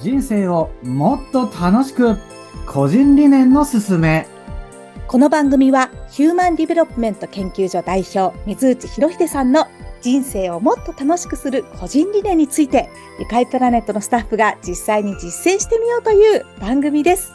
人生をもっと楽しく個人理念のすすめこの番組はヒューマンディベロップメント研究所代表水内博秀さんの人生をもっと楽しくする個人理念についてゆかいプラネットのスタッフが実際に実践してみようという番組です。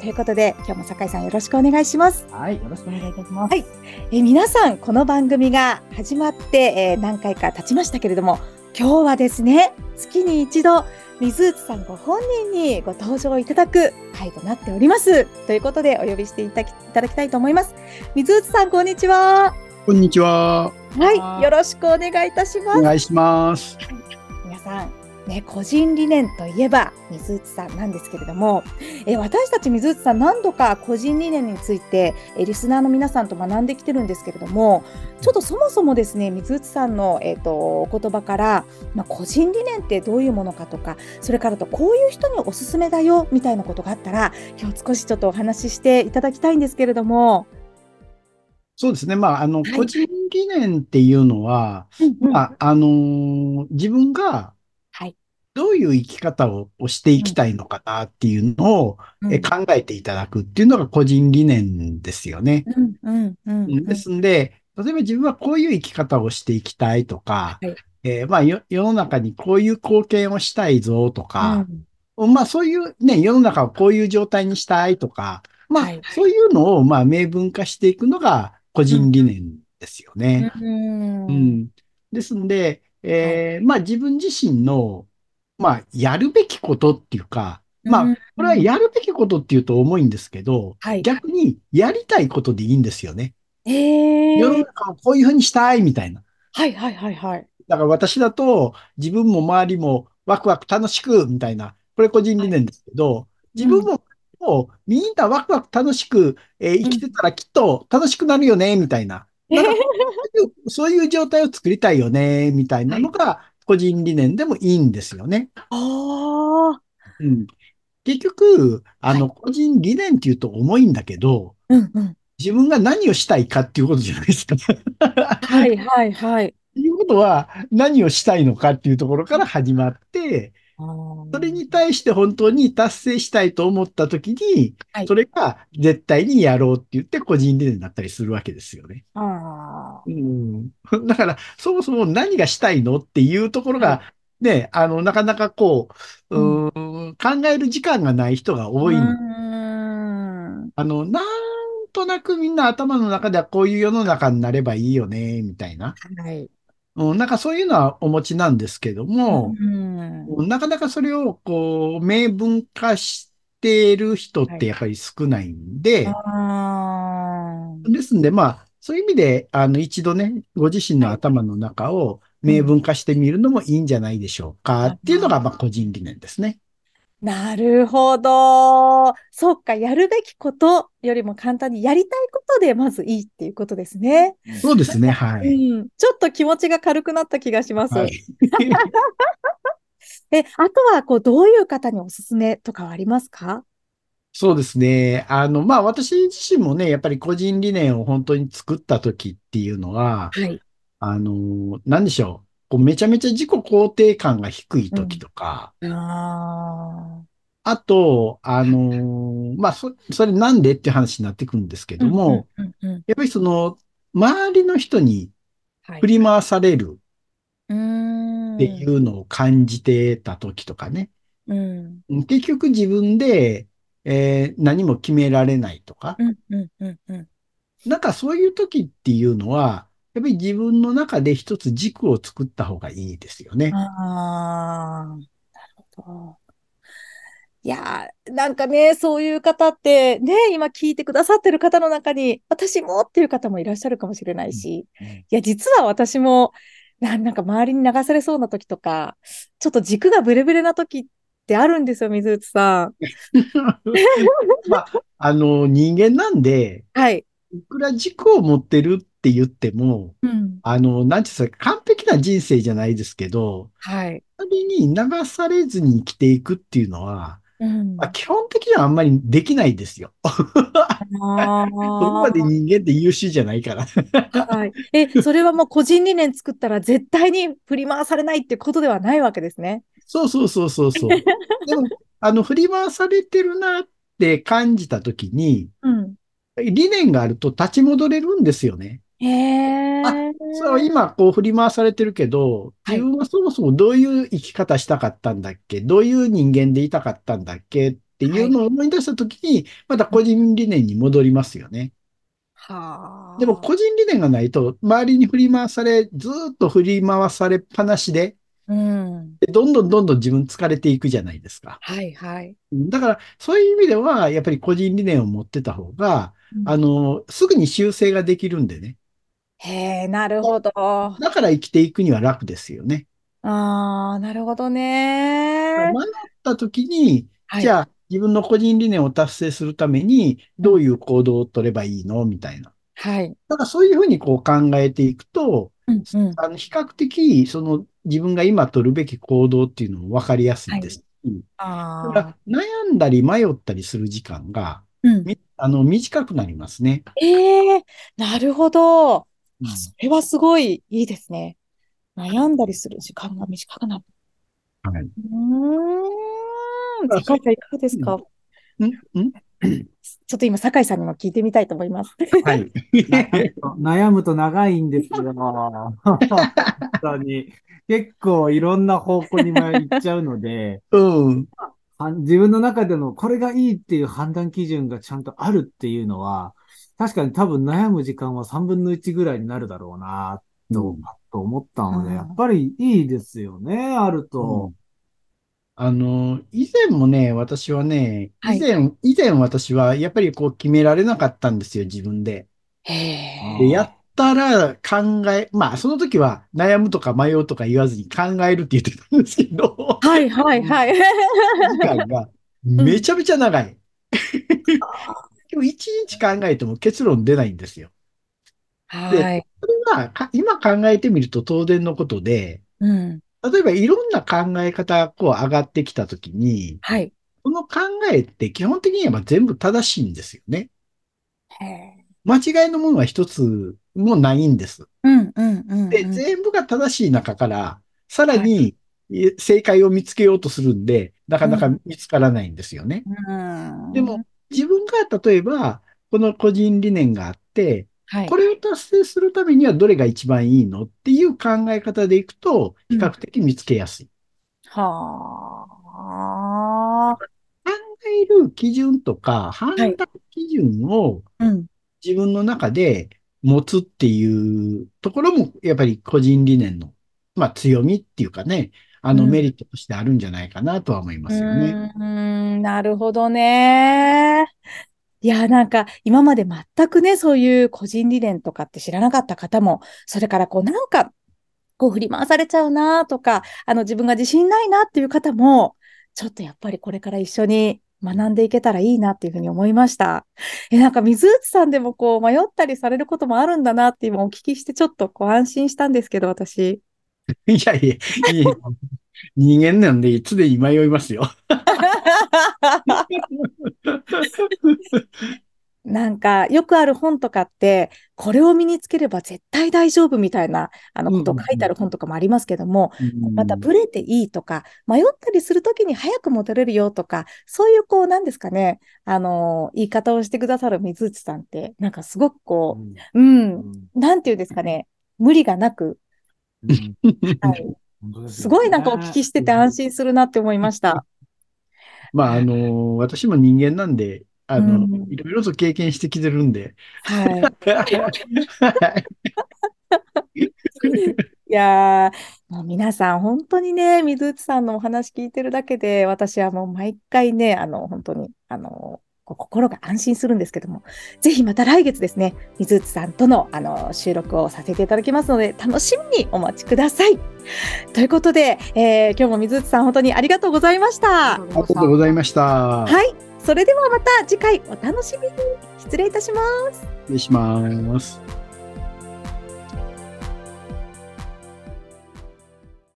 ということで今日も酒井さんよろしくお願いします。はい、よろしくお願いいたします。はいえー皆さんこの番組が始まって、えー何回か経ちましたけれども今日はですね月に一度水内さんご本人にご登場いただく回となっておりますということでお呼びしていただきいただきたいと思います水内さんこんにちはこんにちは。はいよろしくお願いいたしますお願いします。皆さんね、個人理念といえば水内さんなんですけれども、え私たち水内さん何度か個人理念についてえリスナーの皆さんと学んできてるんですけれどもちょっとそもそもですね水内さんの、えー、とお言葉から、まあ、個人理念ってどういうものかとかそれからとこういう人におすすめだよみたいなことがあったら今日少しちょっとお話ししていただきたいんですけれども。そうですね。まあ、あの、い個人理念っていうのは、うんうんまあ、あのー自分がはいどういう生き方ををしていきたいのかなっていうのを、うん。え考えていただくっていうのが個人理念ですよね。ですんで、例えば自分はこういう生き方をしていきたいとか、はい。えーまあ、よ世の中にこういう貢献をしたいぞとか、うん。まあそういうね、世の中をこういう状態にしたいとか、まあはい。そういうのをまあ明文化していくのが個人理念ですよね。うん。うん。ですんで、えーまあ自分自身の、まあやるべきことっていうか、まうんあこれはやるべきことっていうと重いんですけど、はい逆にやりたいことでいいんですよね。えー世の中をこういうふうにしたいみたいな。はいはいはいはい。だから私だと自分も周りもワクワク楽しくみたいな、これ個人理念ですけど、自分ももうみんなワクワク楽しく、えー生きてたらきっと楽しくなるよね、みたいな。そういう状態を作りたいよね、みたいなのが個人理念でもいいんですよね。ああ。うん、結局、あの、個人理念っていうと重いんだけど、うんうん。自分が何をしたいかっていうことじゃないですか。はいはいはい。ということは、何をしたいのかっていうところから始まって、それに対して本当に達成したいと思ったときに、はいそれが絶対にやろうって言って個人理念だったりするわけですよね。あうん、だから、そもそも何がしたいのっていうところが、ね、あの、なかなかこう、うーん考える時間がない人があ。多いの。うーんあの、なんとなくみんな頭の中ではこういう世の中になればいいよね、みたいな。はい。うん、なんかそういうのはお持ちなんですけども、うんなかなかそれをこう、明文化している人ってやっぱり少ないんで、あーですんで、まあ、そういう意味で、あの、一度ね、ご自身の頭の中を明文化してみるのもいいんじゃないでしょうか、っていうのが、まあ、個人理念ですね。なるほど。そっか、やるべきことよりも簡単にやりたいことでまずいいっていうことですね。そうですね、はい。うん。ちょっと気持ちが軽くなった気がします。はい。え、あとは、こう、どういう方におすすめとかはありますか？そうですね。あの、まあ、私自身もね、やっぱり個人理念を本当に作った時っていうのは、はい。あの、なんでしょう。こうめちゃめちゃ自己肯定感が低い時とか、ああと、あのまあ、そ、それなんでっていう話になってくるんですけーども、、うんうんうんやっぱりその、周りの人にはい振り回されるっていうのを感じてた時とかね。うん結局自分で、えー何も決められないとか、うんうんうんうんなんかそういう時っていうのは、やっぱり自分の中で一つ軸を作った方がいいですよね。ああ、なるほど。いやー、なんかね、そういう方って、ね、今聞いてくださってる方の中に、私もっていう方もいらっしゃるかもしれないし、うんいや、実は私も、ななんか周りに流されそうな時とか、ちょっと軸がブレブレな時ってあるんですよ、水内さん。まあ、あの、人間なんで、はい。いくら軸を持ってるって言っても、うん。あの、なんていうんですか、完璧な人生じゃないですけど、はい。周りに流されずに生きていくっていうのは、うん。まあ、基本的にはあんまりできないですよ。あそこまで人間って優秀じゃないから。はい。え、それはもう個人理念作ったら絶対に振り回されないってことではないわけですね。そうそうそうそうそう。でも、あの、振り回されてるなって感じたときに、うん。理念があると立ち戻れるんですよね。へえ。あそう、今、こう振り回されてるけど、はい自分はそもそもどういう生き方したかったんだっけ？どういう人間でいたかったんだっけ？っていうのを思い出したときに、また個人理念に戻りますよね。はあ。でも、個人理念がないと、周りに振り回され、ずーっと振り回されっぱなしで、うん。でどんどんどんどん自分疲れていくじゃないですか。はいはい。だから、そういう意味では、やっぱり個人理念を持ってた方が、あの、すぐに修正ができるんでね。へえ、なるほど。あだから生きていくには楽ですよね。あ、なるほどね。迷った時に、はいじゃあ自分の個人理念を達成するためにどういう行動を取ればいいの？みたいな。はい。だからそういうふうにこう考えていくと、うんうん。あの比較的その自分が今取るべき行動っていうのも分かりやすいですし、あだから悩んだり迷ったりする時間がうん。みあの短くなりますね。ええ、なるほど。それはすごいいいですね。悩んだりする時間が短くなる。はい、うーん。いかがですか？んん ちょっと今、酒井さんにも聞いてみたいと思います。はい。悩むと長いんですよ。本当に。結構いろんな方向に行っちゃうので、うん。は自分の中でのこれがいいっていう判断基準がちゃんとあるっていうのは、確かに多分悩む時間は3分の1ぐらいになるだろうな、と、うんと思ったので、うんやっぱりいいですよね、あると。あの、以前もね、私はね、はい以前、以前私はやっぱりこう決められなかったんですよ、自分で。へえ。で、やったら考え、まあ、その時は悩むとか迷うとか言わずに考えるって言ってたんですけど、はいはいはい。時間がめちゃめちゃ長い。でも一日考えても結論出ないんですよ。はい。それはか今考えてみると当然のことで、うん。例えばいろんな考え方がこう上がってきた時に、はい。この考えって基本的には全部正しいんですよね。間違いのものは一つもないんです。うんうんうんで、うん。全部が正しい中から、さらにえ正解を見つけようとするんで、なかなか見つからないんですよね。うんでも、自分が例えば、この個人理念があって、はいこ。れを達成するためにはどれが一番いいのっていう考え方でいくと、比較的見つけやすい。はあ。考える基準とか判断基準をうん。自分の中で持つっていうところも、やっぱり個人理念の、まあ強みっていうかね、あのうんメリットとしてあるんじゃないかなとは思いますよね。うーん、なるほどね。いや、なんか、今まで全くね、そういう個人理念とかって知らなかった方も、それからこう、なんか、こう振り回されちゃうなとか、あの、自分が自信ないなっていう方も、ちょっとやっぱりこれから一緒に学んでいけたらいいなっていうふうに思いました。え、なんか水内さんでもこう迷ったりされることもあるんだなって今お聞きしてちょっとこう安心したんですけど、私。いやいや、いや人間なんで常に迷いますよ。なんか、よくある本とかって、これを身につければ絶対大丈夫みたいな、あの、ことを書いてある本とかもありますけども、また、ブレていいとか、迷ったりするときに早く戻れるよとか、そういう、こう、なんですかね、あの、言い方をしてくださる水内さんって、なんかすごくこう、うん、なんていうんですかね、無理がなく、はい、すごいなんかお聞きしてて安心するなって思いました。まあ、あの、私も人間なんで、あの、うんいろいろと経験してきてるんで。はい。いやー、もう皆さん、本当にね、水内さんのお話聞いてるだけで、私はもう毎回ね、あの、本当に、あの、こう心が安心するんですけども、ぜひまた来月ですね、水内さんとの、あの、収録をさせていただきますので、楽しみにお待ちください。ということで、えー今日も水内さん、本当にありがとうございました。ありがとうございました。はい。それではまた次回お楽しみに。失礼いたします。失礼します。